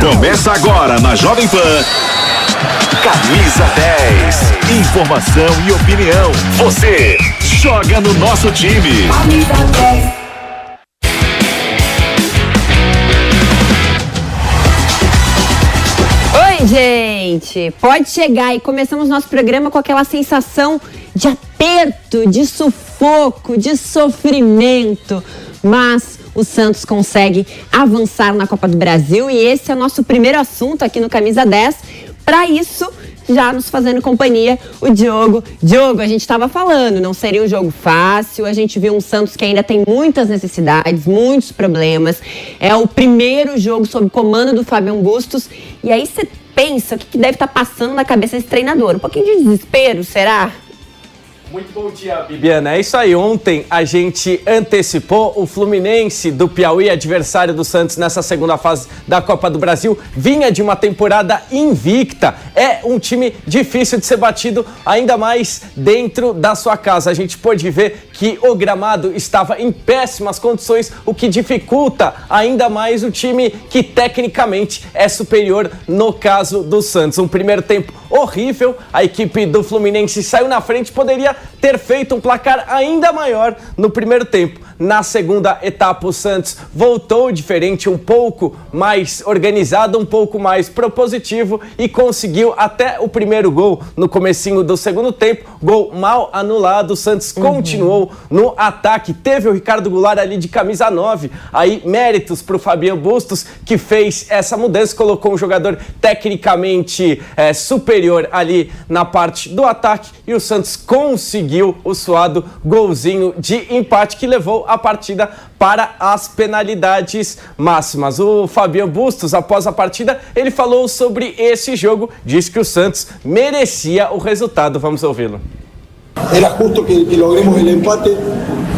Começa agora na Jovem Pan. Camisa 10. Informação e opinião. Você joga no nosso time. Camisa 10. Oi, gente! Pode chegar e começamos nosso programa com aquela sensação de aperto, de sufoco, de sofrimento. Mas o Santos consegue avançar na Copa do Brasil e esse é o nosso primeiro assunto aqui no Camisa 10. Para isso, já nos fazendo companhia, o Diogo. Diogo, a gente estava falando, não seria um jogo fácil. A gente viu um Santos que ainda tem muitas necessidades, muitos problemas. É o primeiro jogo sob comando do Fabião Bustos. E aí você pensa o que deve estar tá passando na cabeça desse treinador? Um pouquinho de desespero, será? Muito bom dia, Bibiana. É isso aí. Ontem a gente antecipou o Fluminense do Piauí, adversário do Santos nessa segunda fase da Copa do Brasil. Vinha de uma temporada invicta. É um time difícil de ser batido, ainda mais dentro da sua casa. A gente pôde ver que o gramado estava em péssimas condições, o que dificulta ainda mais o time que tecnicamente é superior no caso do Santos. Um primeiro tempo horrível, a equipe do Fluminense saiu na frente, poderia ter feito um placar ainda maior no primeiro tempo. Na segunda etapa, o Santos voltou diferente, um pouco mais organizado, um pouco mais propositivo e conseguiu até o primeiro gol no comecinho do segundo tempo. Gol mal anulado, o Santos uhum. continuou no ataque. Teve o Ricardo Goulart ali de camisa 9. Aí, méritos para o Fabiano Bustos, que fez essa mudança, colocou um jogador tecnicamente é, superior ali na parte do ataque e o Santos conseguiu o suado golzinho de empate que levou a partida para as penalidades máximas. O Fabiano Bustos, após a partida, ele falou sobre esse jogo, disse que o Santos merecia o resultado. Vamos ouvi-lo. Era justo que, que, logremos el empate.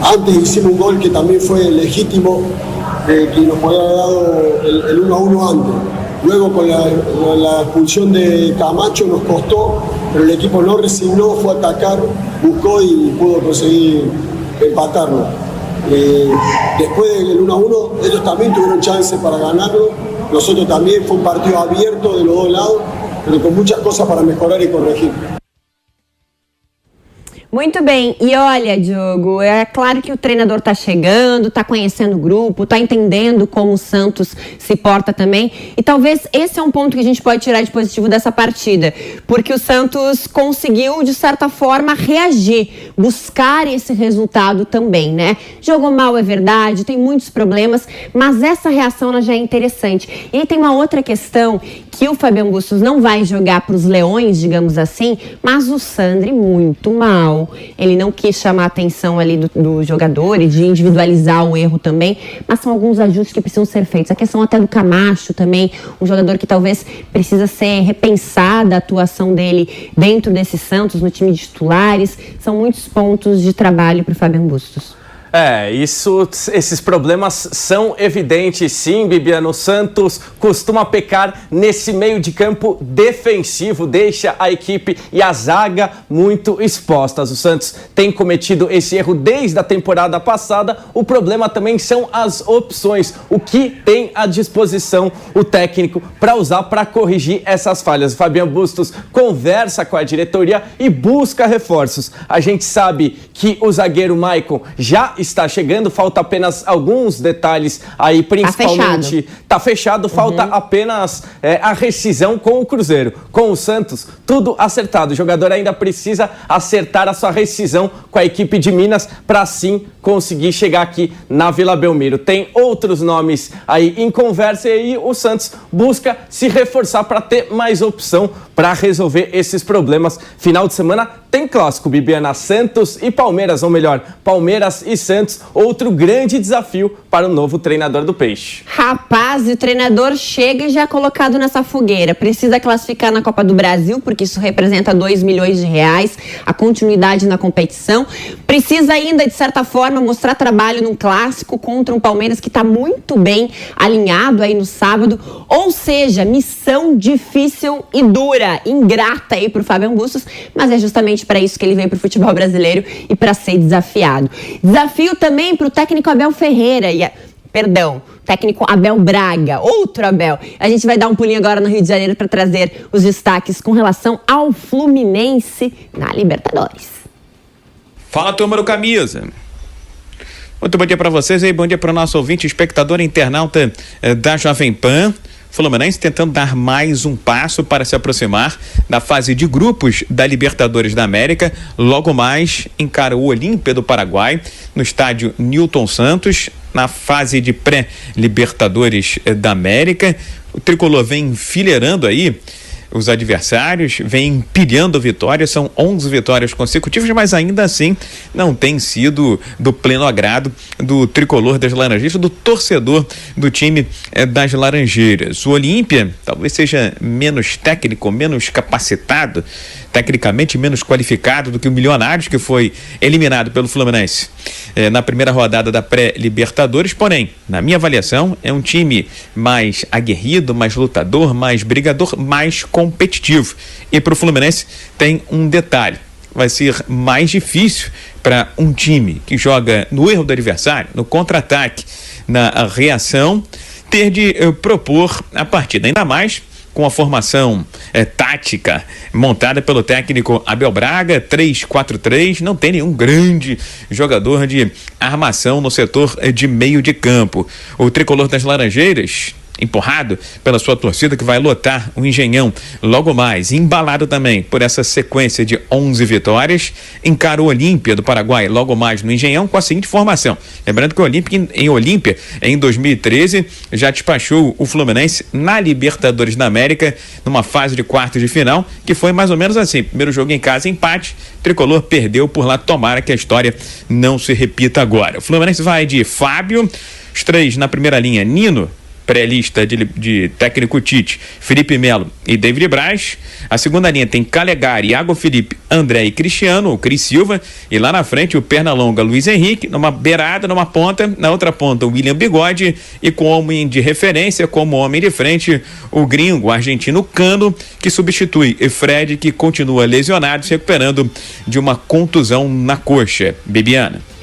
Antes hicimos un gol que también fue legítimo, eh, que nos podía haber dado el 1 a 1 antes. Luego con la, expulsión de Camacho nos costó, pero el equipo no resignó, fue a atacar, buscó y pudo conseguir empatarlo. Eh, después del 1 a 1, ellos también tuvieron chance para ganarlo. Nosotros también fue un partido abierto de los dos lados, pero con muchas cosas para mejorar y corregir. Muito bem. E olha, Diogo, é claro que o treinador está chegando, está conhecendo o grupo, está entendendo como o Santos se porta também. E talvez esse é um ponto que a gente pode tirar de positivo dessa partida, porque o Santos conseguiu, de certa forma, reagir, buscar esse resultado também, né? Jogou mal, é verdade, tem muitos problemas, mas essa reação já é interessante. E aí tem uma outra questão que o Fabiano Bustos não vai jogar para os leões, digamos assim, mas o Sandri muito mal ele não quis chamar a atenção ali do, do jogador e de individualizar o erro também, mas são alguns ajustes que precisam ser feitos. A questão até do Camacho também, um jogador que talvez precisa ser repensada a atuação dele dentro desse Santos, no time de titulares. São muitos pontos de trabalho para o Fabiano Bustos. É, isso, esses problemas são evidentes, sim, Bibiano Santos costuma pecar nesse meio de campo defensivo, deixa a equipe e a zaga muito expostas. O Santos tem cometido esse erro desde a temporada passada. O problema também são as opções, o que tem à disposição o técnico para usar para corrigir essas falhas. O Fabiano Bustos conversa com a diretoria e busca reforços. A gente sabe que o zagueiro Maicon já está chegando, falta apenas alguns detalhes aí, tá principalmente. Tá fechado, tá fechado falta uhum. apenas é, a rescisão com o Cruzeiro. Com o Santos, tudo acertado. O jogador ainda precisa acertar a sua rescisão com a equipe de Minas para sim conseguir chegar aqui na Vila Belmiro. Tem outros nomes aí em conversa e aí o Santos busca se reforçar para ter mais opção para resolver esses problemas. Final de semana tem clássico, Bibiana Santos e Palmeiras, ou melhor, Palmeiras e Santos, outro grande desafio para o novo treinador do Peixe. Rapaz, o treinador chega já colocado nessa fogueira. Precisa classificar na Copa do Brasil, porque isso representa 2 milhões de reais, a continuidade na competição. Precisa ainda, de certa forma, mostrar trabalho num clássico contra um Palmeiras que está muito bem alinhado aí no sábado. Ou seja, missão difícil e dura, ingrata aí para o Fábio Bustos, mas é justamente para isso que ele veio para o futebol brasileiro e para ser desafiado. Desafio também para o técnico Abel Ferreira. E perdão, técnico Abel Braga, outro Abel. A gente vai dar um pulinho agora no Rio de Janeiro para trazer os destaques com relação ao Fluminense na Libertadores. Fala, turma do Camisa. Muito bom dia para vocês e bom dia para o nosso ouvinte, espectador internauta eh, da Jovem Pan. Fluminense tentando dar mais um passo para se aproximar da fase de grupos da Libertadores da América. Logo mais encara o Olímpia do Paraguai no estádio Newton Santos, na fase de pré-Libertadores eh, da América. O tricolor vem enfileirando aí os adversários, vem empilhando vitórias, são 11 vitórias consecutivas, mas ainda assim não tem sido do pleno agrado do tricolor das Laranjeiras, do torcedor do time eh, das Laranjeiras. O Olímpia talvez seja menos técnico, menos capacitado, tecnicamente menos qualificado do que o Milionários, que foi eliminado pelo Fluminense eh, na primeira rodada da pré-Libertadores. Porém, na minha avaliação, é um time mais aguerrido, mais lutador, mais brigador, mais competitivo. E para o Fluminense tem um detalhe: vai ser mais difícil para um time que joga no erro do adversário, no contra-ataque, na reação, ter de uh, propor a partida. Ainda mais com a formação é, tática montada pelo técnico Abel Braga, 3-4-3, não tem nenhum grande jogador de armação no setor eh, de meio de campo. O tricolor das Laranjeiras empurrado pela sua torcida que vai lotar o Engenhão logo mais, embalado também por essa sequência de 11 vitórias, encara o Olímpia do Paraguai logo mais no Engenhão com a seguinte formação. Lembrando que o Olímpia em Olímpia em 2013 já despachou o Fluminense na Libertadores da América numa fase de quartos de final, que foi mais ou menos assim, primeiro jogo em casa empate, Tricolor perdeu por lá, tomara que a história não se repita agora. O Fluminense vai de Fábio, os três na primeira linha, Nino, pré-lista de, de, técnico Tite, Felipe Melo e David Braz. A segunda linha tem Calegari, Iago Felipe, André e Cristiano, o Cris Silva. E lá na frente o Pernalonga, Luiz Henrique, numa beirada, numa ponta. Na outra ponta o William Bigode. E com homem de referência, como homem de frente, o gringo, o argentino Cano, que substitui Fred, que continua lesionado, se recuperando de uma contusão na coxa. Bibiana.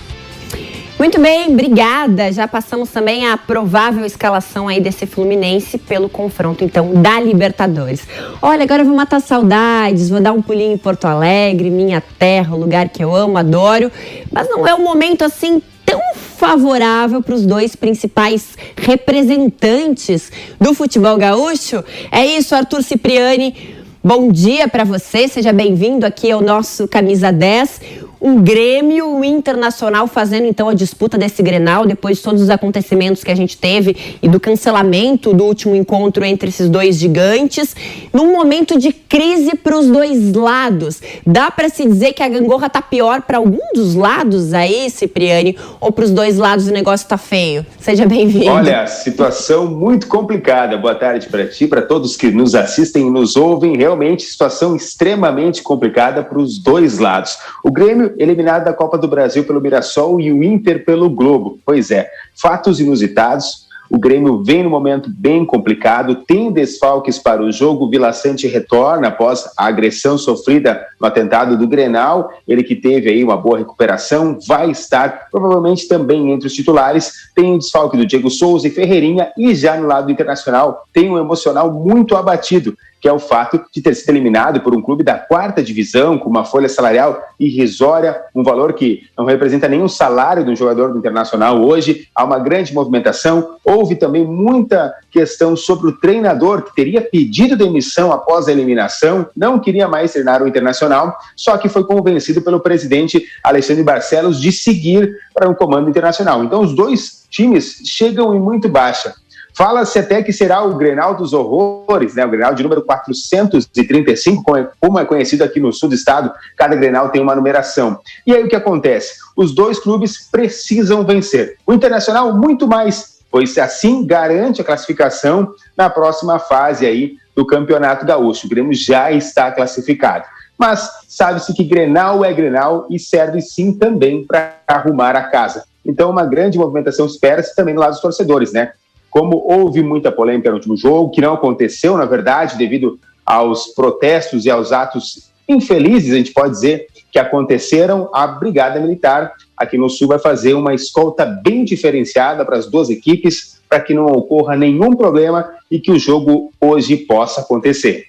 Muito bem, obrigada. Já passamos também a provável escalação aí desse Fluminense pelo confronto, então, da Libertadores. Olha, agora eu vou matar saudades, vou dar um pulinho em Porto Alegre, minha terra, o lugar que eu amo, adoro. Mas não é um momento assim tão favorável para os dois principais representantes do futebol gaúcho. É isso, Arthur Cipriani. Bom dia para você, seja bem-vindo aqui ao nosso Camisa 10 um Grêmio um Internacional fazendo então a disputa desse Grenal depois de todos os acontecimentos que a gente teve e do cancelamento do último encontro entre esses dois gigantes, num momento de crise para os dois lados. Dá para se dizer que a gangorra tá pior para algum dos lados aí, Cipriani, ou para os dois lados o negócio tá feio? Seja bem-vindo. Olha, situação muito complicada. Boa tarde para ti, para todos que nos assistem e nos ouvem. Realmente situação extremamente complicada para os dois lados. O Grêmio eliminado da Copa do Brasil pelo Mirassol e o Inter pelo Globo. Pois é, fatos inusitados. O Grêmio vem num momento bem complicado, tem desfalques para o jogo. O Vila Sante retorna após a agressão sofrida no atentado do Grenal. Ele que teve aí uma boa recuperação, vai estar provavelmente também entre os titulares. Tem o desfalque do Diego Souza e Ferreirinha e já no lado internacional tem um emocional muito abatido que é o fato de ter sido eliminado por um clube da quarta divisão, com uma folha salarial irrisória, um valor que não representa nenhum salário de um jogador do Internacional hoje. Há uma grande movimentação. Houve também muita questão sobre o treinador, que teria pedido demissão após a eliminação, não queria mais treinar o Internacional, só que foi convencido pelo presidente Alexandre Barcelos de seguir para o comando internacional. Então, os dois times chegam em muito baixa. Fala-se até que será o Grenal dos Horrores, né? o Grenal de número 435, como é conhecido aqui no sul do estado, cada Grenal tem uma numeração. E aí o que acontece? Os dois clubes precisam vencer. O Internacional muito mais, pois assim garante a classificação na próxima fase aí do Campeonato Gaúcho. O Grêmio já está classificado. Mas sabe-se que Grenal é Grenal e serve sim também para arrumar a casa. Então, uma grande movimentação espera-se também no lado dos torcedores, né? Como houve muita polêmica no último jogo, que não aconteceu, na verdade, devido aos protestos e aos atos infelizes, a gente pode dizer, que aconteceram, a Brigada Militar aqui no Sul vai fazer uma escolta bem diferenciada para as duas equipes, para que não ocorra nenhum problema e que o jogo hoje possa acontecer.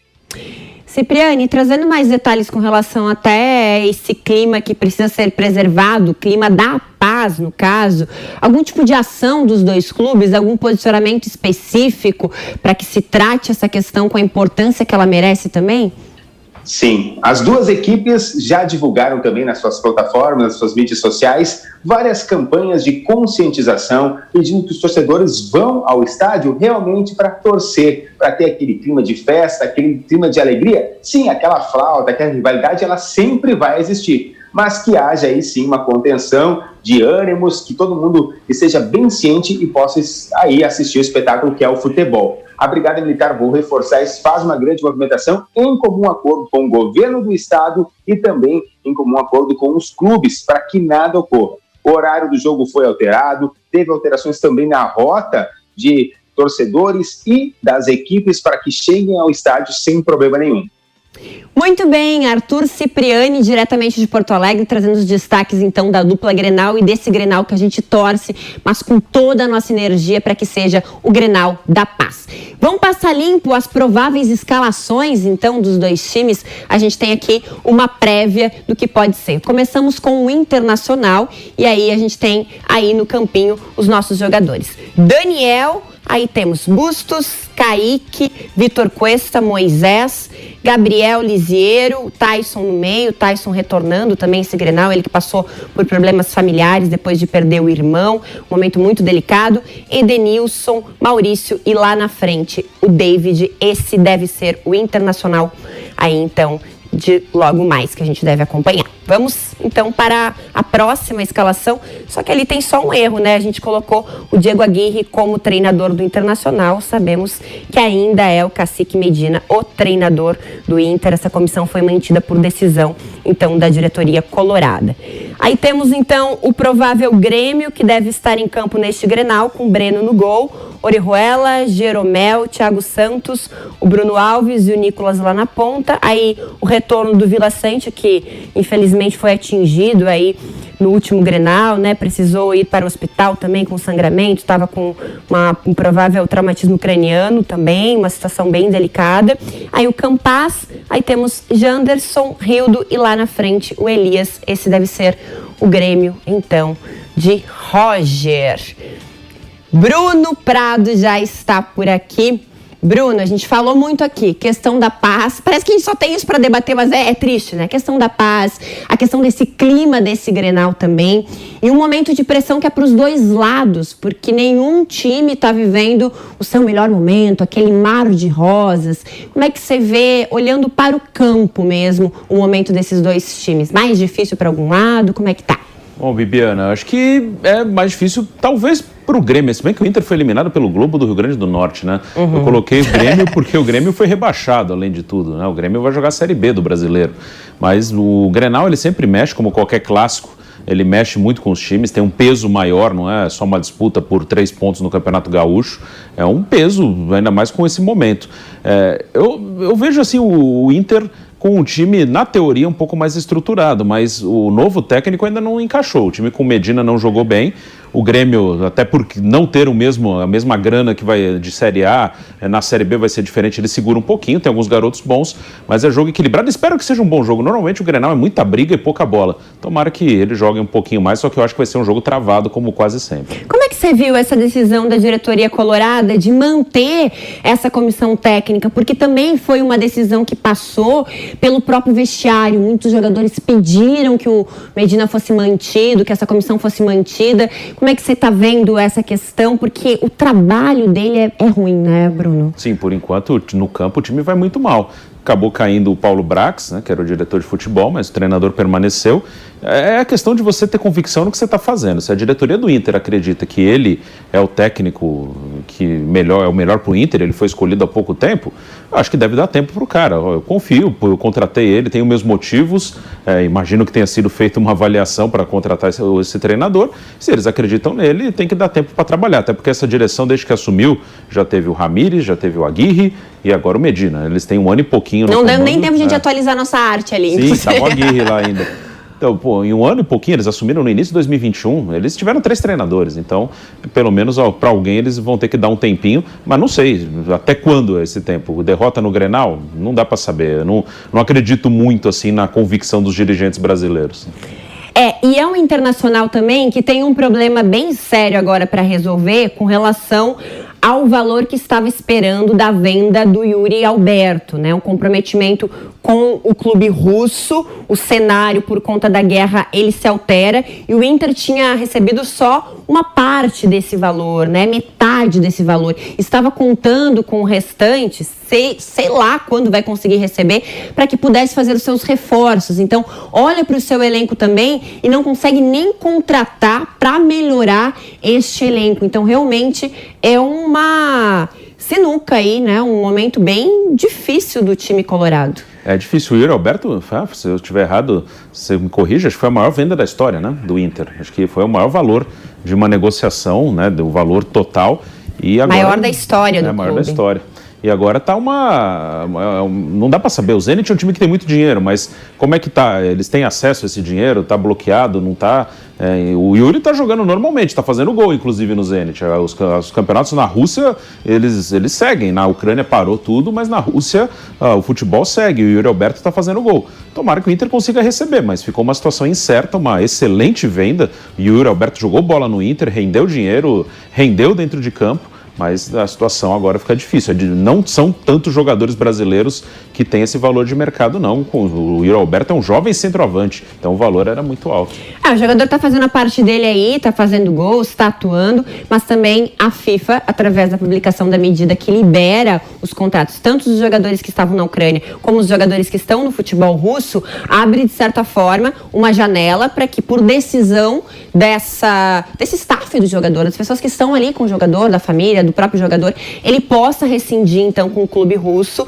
Cipriane, trazendo mais detalhes com relação até esse clima que precisa ser preservado, o clima da paz, no caso, algum tipo de ação dos dois clubes, algum posicionamento específico para que se trate essa questão com a importância que ela merece também? Sim, as duas equipes já divulgaram também nas suas plataformas, nas suas mídias sociais, várias campanhas de conscientização, pedindo que os torcedores vão ao estádio realmente para torcer, para ter aquele clima de festa, aquele clima de alegria. Sim, aquela flauta, aquela rivalidade, ela sempre vai existir, mas que haja aí sim uma contenção de ânimos, que todo mundo esteja bem ciente e possa aí assistir o espetáculo que é o futebol a Brigada Militar, vou reforçar isso, faz uma grande movimentação em comum acordo com o governo do estado e também em comum acordo com os clubes, para que nada ocorra. O horário do jogo foi alterado, teve alterações também na rota de torcedores e das equipes para que cheguem ao estádio sem problema nenhum. Muito bem, Arthur Cipriani, diretamente de Porto Alegre, trazendo os destaques então da dupla Grenal e desse Grenal que a gente torce, mas com toda a nossa energia para que seja o Grenal da paz. Vamos passar limpo as prováveis escalações então dos dois times. A gente tem aqui uma prévia do que pode ser. Começamos com o Internacional e aí a gente tem aí no campinho os nossos jogadores. Daniel Aí temos Bustos, Kaique, Vitor Cuesta, Moisés, Gabriel Lisiero, Tyson no meio, Tyson retornando também esse Grenal, ele que passou por problemas familiares depois de perder o irmão, um momento muito delicado, Edenilson, Maurício e lá na frente o David, esse deve ser o internacional aí então de logo mais que a gente deve acompanhar. Vamos então para a próxima escalação, só que ali tem só um erro, né? A gente colocou o Diego Aguirre como treinador do Internacional, sabemos que ainda é o Cacique Medina, o treinador do Inter. Essa comissão foi mantida por decisão então da diretoria colorada. Aí temos então o provável Grêmio que deve estar em campo neste Grenal com Breno no gol, Orihuela, Jeromel, Thiago Santos, o Bruno Alves e o Nicolas lá na ponta. Aí o retorno do Vila Sante, que infelizmente foi atingido aí no último Grenal, né? Precisou ir para o hospital também com sangramento, estava com uma, um provável traumatismo craniano também, uma situação bem delicada. Aí o Campas, aí temos Janderson, Rildo e lá na frente o Elias. Esse deve ser o Grêmio, então, de Roger. Bruno Prado já está por aqui. Bruno, a gente falou muito aqui, questão da paz. Parece que a gente só tem isso para debater, mas é, é, triste, né? A questão da paz, a questão desse clima desse Grenal também. E um momento de pressão que é para os dois lados, porque nenhum time está vivendo o seu melhor momento, aquele mar de rosas. Como é que você vê, olhando para o campo mesmo, o momento desses dois times? Mais difícil para algum lado? Como é que tá? Bom, Bibiana, acho que é mais difícil, talvez para o Grêmio, se bem que o Inter foi eliminado pelo Globo do Rio Grande do Norte, né? Uhum. Eu coloquei o Grêmio porque o Grêmio foi rebaixado, além de tudo, né? O Grêmio vai jogar a Série B do brasileiro. Mas o Grenal, ele sempre mexe, como qualquer clássico, ele mexe muito com os times, tem um peso maior, não é só uma disputa por três pontos no Campeonato Gaúcho, é um peso, ainda mais com esse momento. É, eu, eu vejo assim o, o Inter com um time, na teoria, um pouco mais estruturado, mas o novo técnico ainda não encaixou. O time com Medina não jogou bem. O Grêmio, até por não ter o mesmo, a mesma grana que vai de Série A, eh, na Série B vai ser diferente, ele segura um pouquinho, tem alguns garotos bons, mas é jogo equilibrado. Espero que seja um bom jogo. Normalmente o Grenal é muita briga e pouca bola. Tomara que ele jogue um pouquinho mais, só que eu acho que vai ser um jogo travado, como quase sempre. Como é que você viu essa decisão da diretoria colorada de manter essa comissão técnica? Porque também foi uma decisão que passou pelo próprio vestiário. Muitos jogadores pediram que o Medina fosse mantido, que essa comissão fosse mantida. Como é que você está vendo essa questão? Porque o trabalho dele é, é ruim, né, Bruno? Sim, por enquanto no campo o time vai muito mal acabou caindo o Paulo Brax, né, que era o diretor de futebol, mas o treinador permaneceu. É a questão de você ter convicção no que você está fazendo. Se a diretoria do Inter acredita que ele é o técnico que melhor é o melhor para o Inter, ele foi escolhido há pouco tempo, acho que deve dar tempo para o cara. Eu confio, eu contratei ele, tenho meus motivos. É, imagino que tenha sido feita uma avaliação para contratar esse, esse, treinador. Se eles acreditam nele, tem que dar tempo para trabalhar. Até porque essa direção, desde que assumiu, já teve o Ramires, já teve o Aguirre e agora o Medina. Eles têm um ano e pouquinho. Não deu nem tempo de é. atualizar nossa arte ali. Sim, estava o Aguirre lá ainda. Então, pô, em um ano e pouquinho, eles assumiram no início de 2021, eles tiveram três treinadores, então, pelo menos para alguém eles vão ter que dar um tempinho, mas não sei até quando é esse tempo. Derrota no Grenal? Não dá para saber. Eu não, não acredito muito assim na convicção dos dirigentes brasileiros. É, e é um internacional também que tem um problema bem sério agora para resolver com relação ao valor que estava esperando da venda do Yuri Alberto, né? Um comprometimento com o clube russo, o cenário por conta da guerra ele se altera e o Inter tinha recebido só uma parte desse valor, né? Metade desse valor. Estava contando com o restante, sei, sei lá quando vai conseguir receber, para que pudesse fazer os seus reforços. Então, olha para o seu elenco também e não consegue nem contratar para melhorar este elenco. Então, realmente é uma sinuca aí, né? Um momento bem difícil do time colorado. É difícil. O Yuri Alberto, se eu estiver errado, você me corrija, acho que foi a maior venda da história, né? Do Inter. Acho que foi o maior valor de uma negociação, né? Do valor total. E agora, maior da história do é, maior da história. E agora tá uma. uma não dá para saber. O Zenit é um time que tem muito dinheiro, mas como é que tá? Eles têm acesso a esse dinheiro? Tá bloqueado? Não tá? É, o Yuri tá jogando normalmente, tá fazendo gol, inclusive, no Zenit. É, os, os, campeonatos na Rússia, eles, eles seguem. Na Ucrânia parou tudo, mas na Rússia ah, o futebol segue. O Yuri Alberto tá fazendo gol. Tomara que o Inter consiga receber, mas ficou uma situação incerta, uma excelente venda. O Yuri Alberto jogou bola no Inter, rendeu dinheiro, rendeu dentro de campo mas a situação agora fica difícil. É não são tantos jogadores brasileiros que têm esse valor de mercado, não. O Yuri Alberto é um jovem centroavante, então o valor era muito alto. Ah, o jogador está fazendo a parte dele aí, está fazendo gols, está atuando, mas também a FIFA, através da publicação da medida que libera os contratos, tanto dos jogadores que estavam na Ucrânia como os jogadores que estão no futebol russo, abre, de certa forma, uma janela para que, por decisão dessa, desse staff do jogador, das pessoas que estão ali com o jogador, da família, do próprio jogador, ele possa rescindir então com o clube russo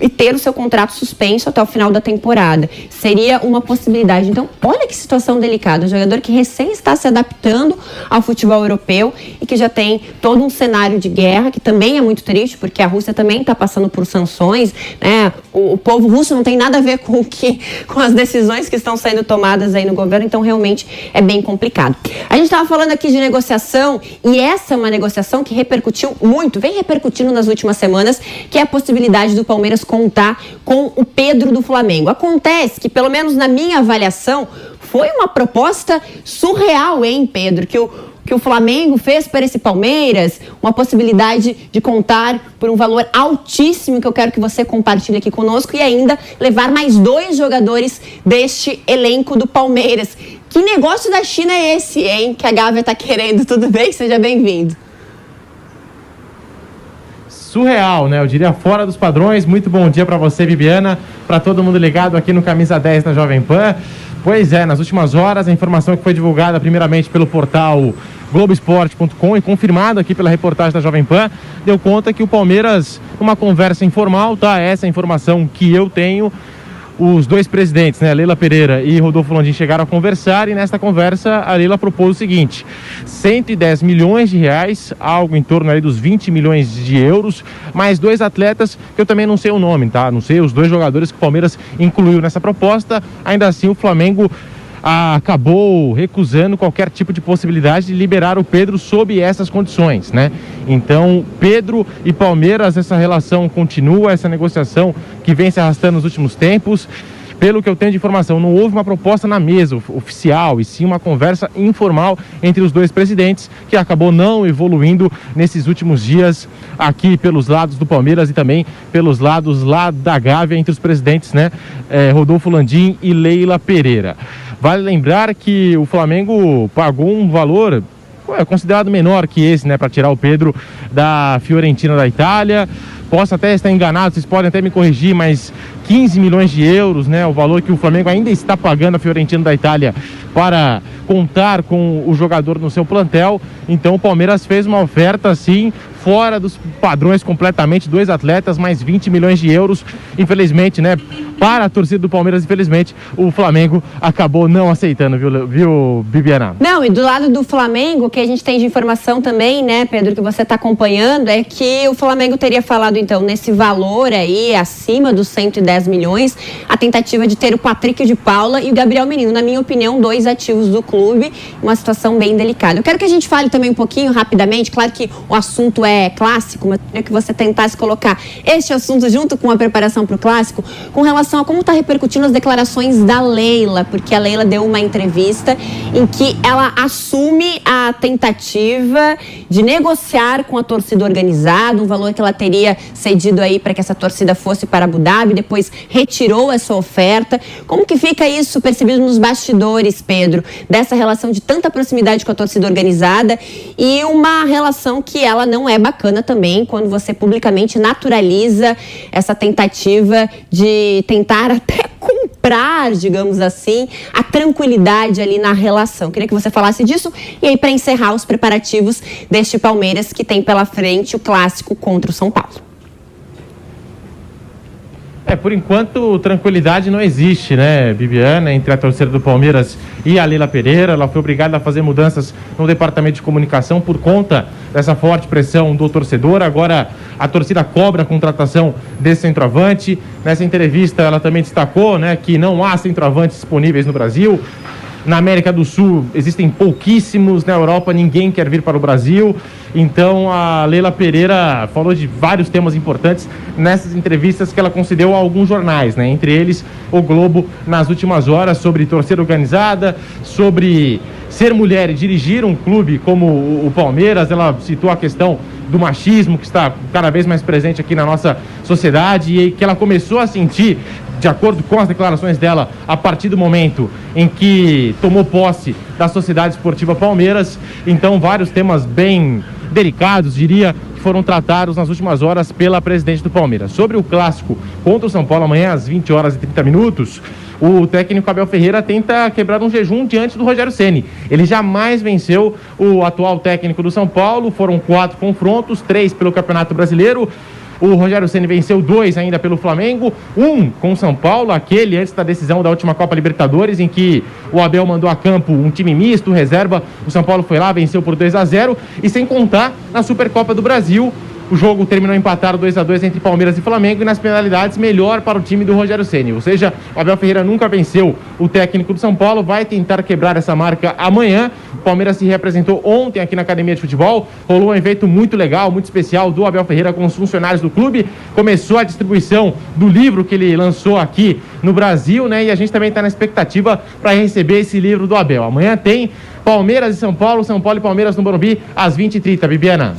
e ter o seu contrato suspenso até o final da temporada. Seria uma possibilidade. Então, olha que situação delicada. Um jogador que recém está se adaptando ao futebol europeu e que já tem todo um cenário de guerra, que também é muito triste, porque a Rússia também está passando por sanções. Né? O, o, povo russo não tem nada a ver com, que, com as decisões que estão sendo tomadas aí no governo, então realmente é bem complicado. A gente estava falando aqui de negociação e essa é uma negociação que repercutiu muito, vem repercutindo nas últimas semanas, que é a possibilidade do Palmeiras contar com o Pedro do Flamengo. Acontece que, pelo menos na minha avaliação, foi uma proposta surreal, hein, Pedro? Que o, que o Flamengo fez para esse Palmeiras, uma possibilidade de contar por um valor altíssimo que eu quero que você compartilhe aqui conosco e ainda levar mais dois jogadores deste elenco do Palmeiras. Que negócio da China é esse, hein? Que a Gávea está querendo. Tudo bem? Seja bem-vindo surreal, né? Eu diria fora dos padrões. Muito bom dia para você, Viviana, para todo mundo ligado aqui no Camisa 10 da Jovem Pan. Pois é, nas últimas horas, a informação que foi divulgada primeiramente pelo portal Globoesporte.com e confirmada aqui pela reportagem da Jovem Pan, deu conta que o Palmeiras, numa conversa informal, tá? Essa é a informação que eu tenho, os dois presidentes, né, Leila Pereira e Rodolfo Landim, chegaram a conversar e nesta conversa a Leila propôs o seguinte: 110 milhões de reais, algo em torno aí dos 20 milhões de euros, mais dois atletas que eu também não sei o nome, tá? Não sei os dois jogadores que o Palmeiras incluiu nessa proposta. Ainda assim, o Flamengo acabou recusando qualquer tipo de possibilidade de liberar o Pedro sob essas condições, né? Então, Pedro e Palmeiras, essa relação continua, essa negociação que vem se arrastando nos últimos tempos. Pelo que eu tenho de informação, não houve uma proposta na mesa oficial, e sim uma conversa informal entre os dois presidentes, que acabou não evoluindo nesses últimos dias aqui pelos lados do Palmeiras e também pelos lados lá da Gávea, entre os presidentes, né? É, Rodolfo Landim e Leila Pereira. Vale lembrar que o Flamengo pagou um valor é considerado menor que esse, né, para tirar o Pedro da Fiorentina da Itália. Posso até estar enganado, vocês podem até me corrigir, mas 15 milhões de euros, né, o valor que o Flamengo ainda está pagando a Fiorentina da Itália para contar com o jogador no seu plantel. Então o Palmeiras fez uma oferta assim fora dos padrões completamente, dois atletas, mais 20 milhões de euros. Infelizmente, né, para a torcida do Palmeiras, infelizmente, o Flamengo acabou não aceitando, viu, viu Bibiana? Não, e do lado do Flamengo, que a gente tem de informação também, né, Pedro, que você está acompanhando, é que o Flamengo teria falado, então, nesse valor aí, acima dos 110 10 milhões. A tentativa de ter o Patrick de Paula e o Gabriel Menino, na minha opinião, dois ativos do clube, uma situação bem delicada. Eu quero que a gente fale também um pouquinho rapidamente, claro que o assunto é clássico, mas eu queria que você tentasse colocar este assunto junto com a preparação para o clássico, com relação a como está repercutindo as declarações da Leila, porque a Leila deu uma entrevista em que ela assume a tentativa de negociar com a torcida organizada, um valor que ela teria cedido aí para que essa torcida fosse para Abu Dhabi, depois retirou essa oferta. Como que fica isso percebido nos bastidores, Pedro, dessa relação de tanta proximidade com a torcida organizada e uma relação que ela não é bacana também quando você publicamente naturaliza essa tentativa de tentar até comprar, digamos assim, a tranquilidade ali na relação. Queria que você falasse disso e aí para encerrar os preparativos deste Palmeiras que tem pela frente o clássico contra o São Paulo. É, por enquanto, tranquilidade não existe, né, Bibiana, entre a torcida do Palmeiras e a Leila Pereira. Ela foi obrigada a fazer mudanças no departamento de comunicação por conta dessa forte pressão do torcedor. Agora, a torcida cobra a contratação desse centroavante. Nessa entrevista, ela também destacou né, que não há centroavantes disponíveis no Brasil. Na América do Sul existem pouquíssimos, na Europa ninguém quer vir para o Brasil. Então a Leila Pereira falou de vários temas importantes nessas entrevistas que ela concedeu a alguns jornais, né? Entre eles o Globo nas últimas horas sobre torcida organizada, sobre ser mulher e dirigir um clube como o Palmeiras. Ela citou a questão do machismo que está cada vez mais presente aqui na nossa sociedade e que ela começou a sentir de acordo com as declarações dela, a partir do momento em que tomou posse da Sociedade Esportiva Palmeiras. Então, vários temas bem delicados, diria, que foram tratados nas últimas horas pela presidente do Palmeiras. Sobre o clássico contra o São Paulo amanhã às 20 horas e 30 minutos, o técnico Abel Ferreira tenta quebrar um jejum diante do Rogério Ceni. Ele jamais venceu o atual técnico do São Paulo. Foram quatro confrontos, três pelo Campeonato Brasileiro. O Rogério Ceni venceu dois ainda pelo Flamengo, um com o São Paulo, aquele antes da decisão da última Copa Libertadores, em que o Abel mandou a campo um time misto, reserva. O São Paulo foi lá, venceu por 2 a 0 e sem contar na Supercopa do Brasil, o jogo terminou empatado 2 a 2 entre Palmeiras e Flamengo e nas penalidades melhor para o time do Rogério Ceni. Ou seja, o Abel Ferreira nunca venceu o técnico do São Paulo, vai tentar quebrar essa marca amanhã. O Palmeiras se representou ontem aqui na Academia de Futebol. Rolou um evento muito legal, muito especial do Abel Ferreira com os funcionários do clube. Começou a distribuição do livro que ele lançou aqui no Brasil, né? E a gente também está na expectativa para receber esse livro do Abel. Amanhã tem Palmeiras e São Paulo, São Paulo e Palmeiras no Morumbi às 20h30. Bibiana.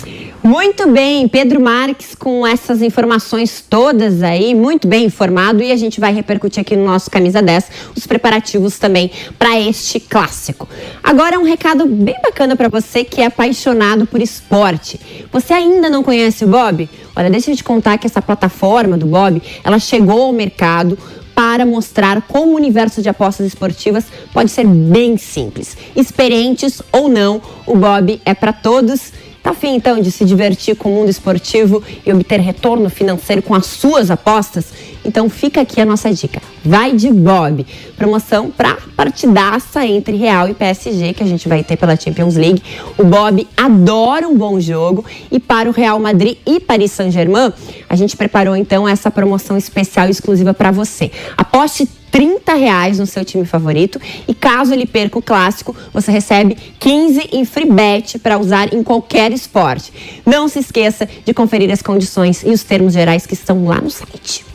Muito bem, Pedro Marques com essas informações todas aí, muito bem informado e a gente vai repercutir aqui no nosso Camisa 10 os preparativos também para este clássico. Agora um recado bem bacana para você que é apaixonado por esporte. Você ainda não conhece o Bob? Olha, deixa eu te contar que essa plataforma do Bob, ela chegou ao mercado para mostrar como o universo de apostas esportivas pode ser bem simples. Experientes ou não, o Bob é para todos Tá afim então de se divertir com o mundo esportivo e obter retorno financeiro com as suas apostas? Então fica aqui a nossa dica. Vai de Bob. Promoção para partidaça entre Real e PSG que a gente vai ter pela Champions League. O Bob adora um bom jogo e para o Real Madrid e Paris Saint-Germain, a gente preparou então essa promoção especial exclusiva para você. Aposte 30 reais no seu time favorito e caso ele perca o clássico, você recebe 15 em free bet para usar em qualquer esporte. Não se esqueça de conferir as condições e os termos gerais que estão lá no site.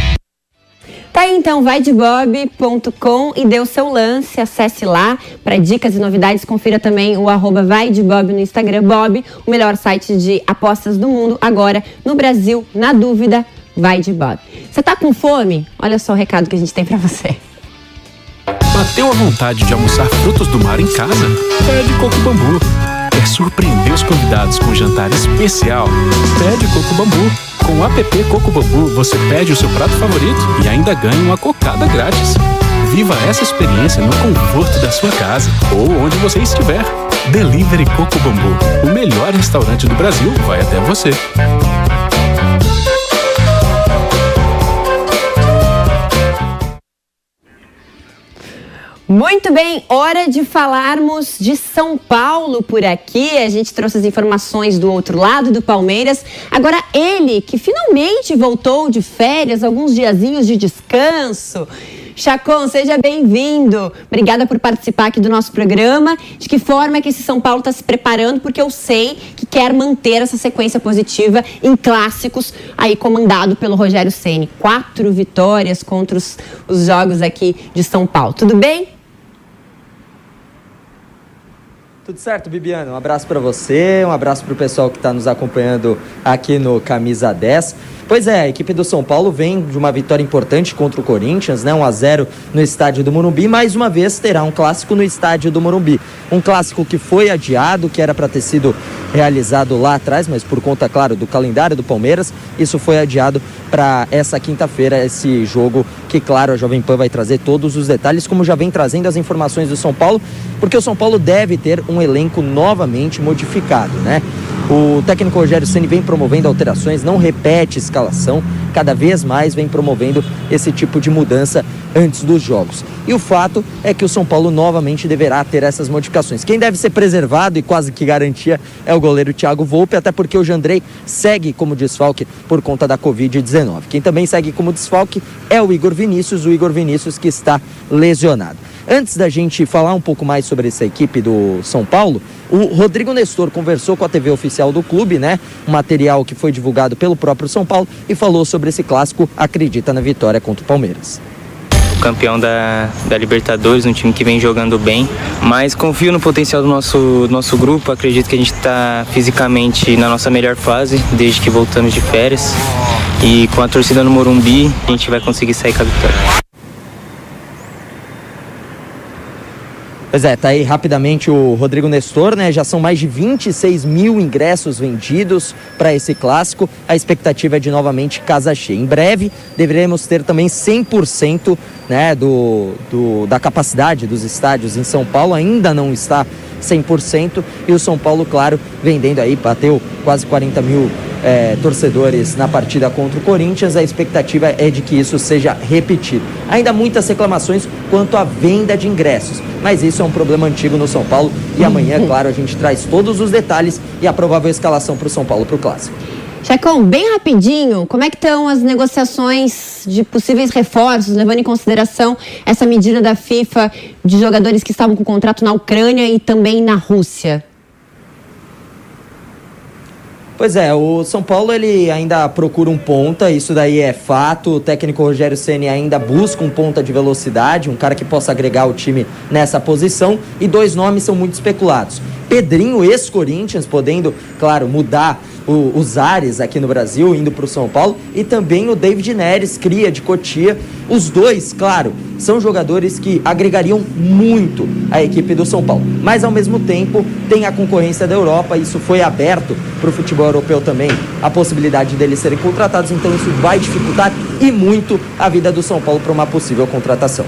Tá aí então, vai de bob.com e dê o seu lance, acesse lá para dicas e novidades. Confira também o arroba vai de Bob no Instagram. Bob, o melhor site de apostas do mundo, agora no Brasil, na dúvida, vai de Bob. Você tá com fome? Olha só o recado que a gente tem para você. Bateu a vontade de almoçar frutos do mar em casa? Pede Coco Bambu. Quer surpreender os convidados com um jantar especial? Pede Coco Bambu. Com o app Coco Bambu, você pede o seu prato favorito e ainda ganha uma cocada grátis. Viva essa experiência no conforto da sua casa ou onde você estiver. Delivery Coco Bambu, o melhor restaurante do Brasil, vai até você. Muito bem, hora de falarmos de São Paulo por aqui. A gente trouxe as informações do outro lado do Palmeiras. Agora ele, que finalmente voltou de férias, alguns diazinhos de descanso. Chacon, seja bem-vindo. Obrigada por participar aqui do nosso programa. De que forma é que esse São Paulo está se preparando? Porque eu sei que quer manter essa sequência positiva em clássicos, aí comandado pelo Rogério Ceni. Quatro vitórias contra os, os jogos aqui de São Paulo. Tudo bem? Tudo certo, Bibiana? Um abraço para você, um abraço para o pessoal que está nos acompanhando aqui no Camisa 10. Pois é, a equipe do São Paulo vem de uma vitória importante contra o Corinthians, né? 1 a 0 no estádio do Morumbi. Mais uma vez terá um clássico no estádio do Morumbi. Um clássico que foi adiado, que era para ter sido realizado lá atrás, mas por conta, claro, do calendário do Palmeiras, isso foi adiado para essa quinta-feira, esse jogo que, claro, a Jovem Pan vai trazer todos os detalhes, como já vem trazendo as informações do São Paulo, porque o São Paulo deve ter um elenco novamente modificado, né? O técnico Rogério Ceni vem promovendo alterações, não repete escalação, cada vez mais vem promovendo esse tipo de mudança antes dos jogos. E o fato é que o São Paulo novamente deverá ter essas modificações. Quem deve ser preservado e quase que garantia é o goleiro Thiago Volpe, até porque o Jandrei segue como desfalque por conta da Covid-19. Quem também segue como desfalque é o Igor Vinícius, o Igor Vinícius que está lesionado. Antes da gente falar um pouco mais sobre essa equipe do São Paulo, o Rodrigo Nestor conversou com a TV oficial do clube, né? Um material que foi divulgado pelo próprio São Paulo e falou sobre esse clássico, acredita na vitória contra o Palmeiras campeão da, da Libertadores, um time que vem jogando bem, mas confio no potencial do nosso, do nosso grupo, acredito que a gente está fisicamente na nossa melhor fase desde que voltamos de férias e com a torcida no Morumbi a gente vai conseguir sair com a vitória. Pois é, tá aí rapidamente o Rodrigo Nestor, né? Já são mais de 26 mil ingressos vendidos para esse clássico. A expectativa é de novamente casa cheia. Em breve deveremos ter também 100% né, do, do, da capacidade dos estádios em São Paulo. Ainda não está 100%. E o São Paulo, claro, vendendo aí, bateu quase 40 mil é, torcedores na partida contra o Corinthians. A expectativa é de que isso seja repetido. Ainda muitas reclamações quanto à venda de ingressos, mas isso é um problema antigo no São Paulo. E amanhã, claro, a gente traz todos os detalhes e a provável escalação para o São Paulo para o Clássico. Checão, bem rapidinho, como é que estão as negociações de possíveis reforços, levando em consideração essa medida da FIFA de jogadores que estavam com contrato na Ucrânia e também na Rússia? Pois é, o São Paulo ele ainda procura um ponta, isso daí é fato. O técnico Rogério Ceni ainda busca um ponta de velocidade, um cara que possa agregar o time nessa posição. E dois nomes são muito especulados: Pedrinho, ex-Corinthians, podendo, claro, mudar o, os ares aqui no Brasil, indo para o São Paulo, e também o David Neres, cria de Cotia. Os dois, claro, são jogadores que agregariam muito a equipe do São Paulo, mas ao mesmo tempo tem a concorrência da Europa, isso foi aberto para o futebol europeu também, a possibilidade deles serem contratados, então isso vai dificultar e muito a vida do São Paulo para uma possível contratação.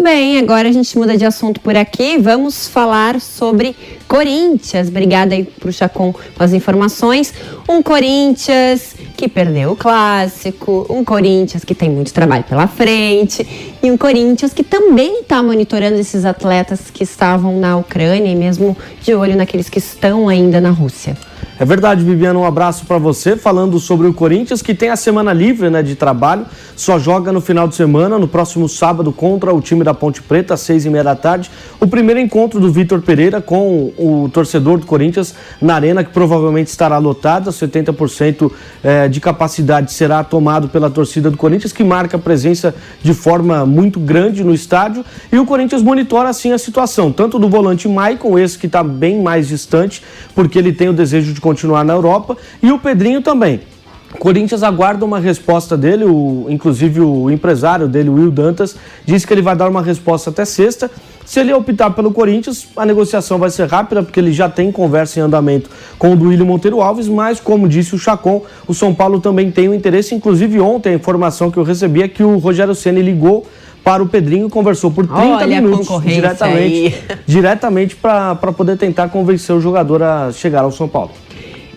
Muito bem, agora a gente muda de assunto por aqui. Vamos falar sobre Corinthians. Obrigada aí pro Chacon com as informações. Um Corinthians que perdeu o clássico, um Corinthians que tem muito trabalho pela frente e um Corinthians que também está monitorando esses atletas que estavam na Ucrânia e mesmo de olho naqueles que estão ainda na Rússia. É verdade, Viviana, um abraço para você. Falando sobre o Corinthians, que tem a semana livre né, de trabalho, só joga no final de semana, no próximo sábado, contra o time da Ponte Preta, às seis e meia da tarde. O primeiro encontro do Vitor Pereira com o torcedor do Corinthians na Arena, que provavelmente estará lotada, 70% eh, de capacidade será tomado pela torcida do Corinthians, que marca presença de forma muito grande no estádio. E o Corinthians monitora assim a situação, tanto do volante Maicon, esse que está bem mais distante, porque ele tem o desejo de continuar na Europa, e o Pedrinho também. Corinthians aguarda uma resposta dele, o, inclusive o empresário dele, Will Dantas, disse que ele vai dar uma resposta até sexta. Se ele optar pelo Corinthians, a negociação vai ser rápida, porque ele já tem conversa em andamento com o Duílio Monteiro Alves, mas, como disse o Chacon, o São Paulo também tem o um interesse. Inclusive, ontem a informação que eu recebi é que o Rogério Ceni ligou para o Pedrinho e conversou por 30 Olha minutos diretamente, diretamente para poder tentar convencer o jogador a chegar ao São Paulo.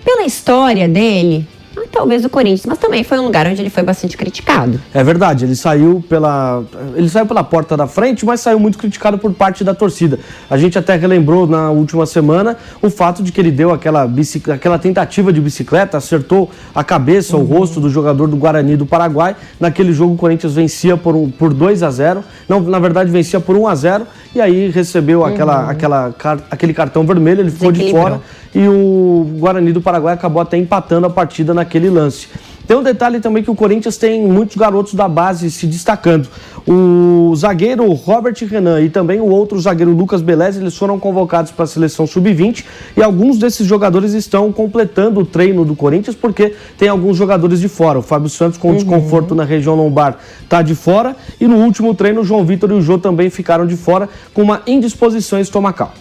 Pela história dele, talvez o Corinthians, mas também foi um lugar onde ele foi bastante criticado. É verdade, ele saiu pela ele saiu pela porta da frente, mas saiu muito criticado por parte da torcida. A gente até relembrou na última semana o fato de que ele deu aquela bicicleta, aquela tentativa de bicicleta, acertou a cabeça, uhum. o rosto do jogador do Guarani do Paraguai. Naquele jogo o Corinthians vencia por, um, por 2 a 0. Não, na verdade vencia por 1 a 0 e aí recebeu uhum. aquela, aquela, aquele cartão vermelho, ele ficou de fora e o Guarani do Paraguai acabou até empatando a partida naquele lance. Tem um detalhe também que o Corinthians tem muitos garotos da base se destacando. O zagueiro Robert Renan e também o outro zagueiro Lucas Beleza, eles foram convocados para a seleção sub-20 e alguns desses jogadores estão completando o treino do Corinthians porque tem alguns jogadores de fora. O Fábio Santos com uhum. desconforto na região lombar está de fora e no último treino o João Vitor e o Jô também ficaram de fora com uma indisposição estomacal.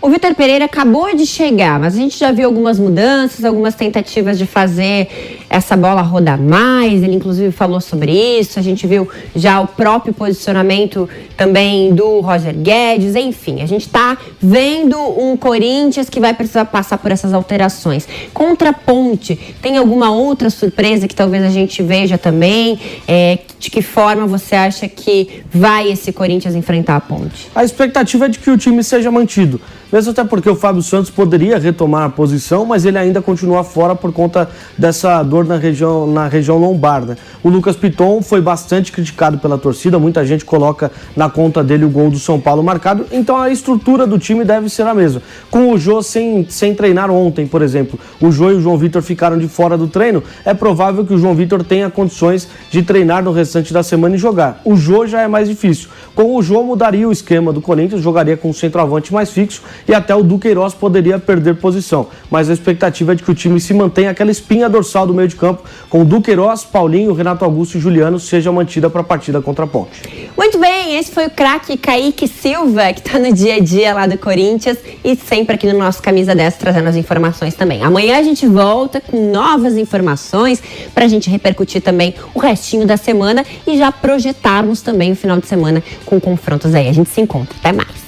O Vitor Pereira acabou de chegar, mas a gente já viu algumas mudanças, algumas tentativas de fazer essa bola rodar mais. Ele, inclusive, falou sobre isso. A gente viu já o próprio posicionamento também do Roger Guedes. Enfim, a gente está vendo um Corinthians que vai precisar passar por essas alterações. Contra Ponte, tem alguma outra surpresa que talvez a gente veja também? É, de que forma você acha que vai esse Corinthians enfrentar a Ponte? A expectativa é de que o time seja mantido mesmo até porque o Fábio Santos poderia retomar a posição, mas ele ainda continua fora por conta dessa dor na região, na região lombar. Né? O Lucas Piton foi bastante criticado pela torcida, muita gente coloca na conta dele o gol do São Paulo marcado, então a estrutura do time deve ser a mesma. Com o Jô sem, sem treinar ontem, por exemplo, o Jô e o João Vitor ficaram de fora do treino, é provável que o João Vitor tenha condições de treinar no restante da semana e jogar. O Jô já é mais difícil. Com o Jô mudaria o esquema do Corinthians, jogaria com um centroavante mais fixo e até o Duqueiroz poderia perder posição. Mas a expectativa é de que o time se mantenha aquela espinha dorsal do meio de campo, com Duqueiroz, Paulinho, Renato Augusto e Juliano seja mantida para a partida contra a Ponte. Muito bem, esse foi o craque Kaique Silva, que está no dia a dia lá do Corinthians e sempre aqui no nosso Camisa 10 trazendo as informações também. Amanhã a gente volta com novas informações para a gente repercutir também o restinho da semana e já projetarmos também o final de semana com confrontos aí. A gente se encontra. Até mais.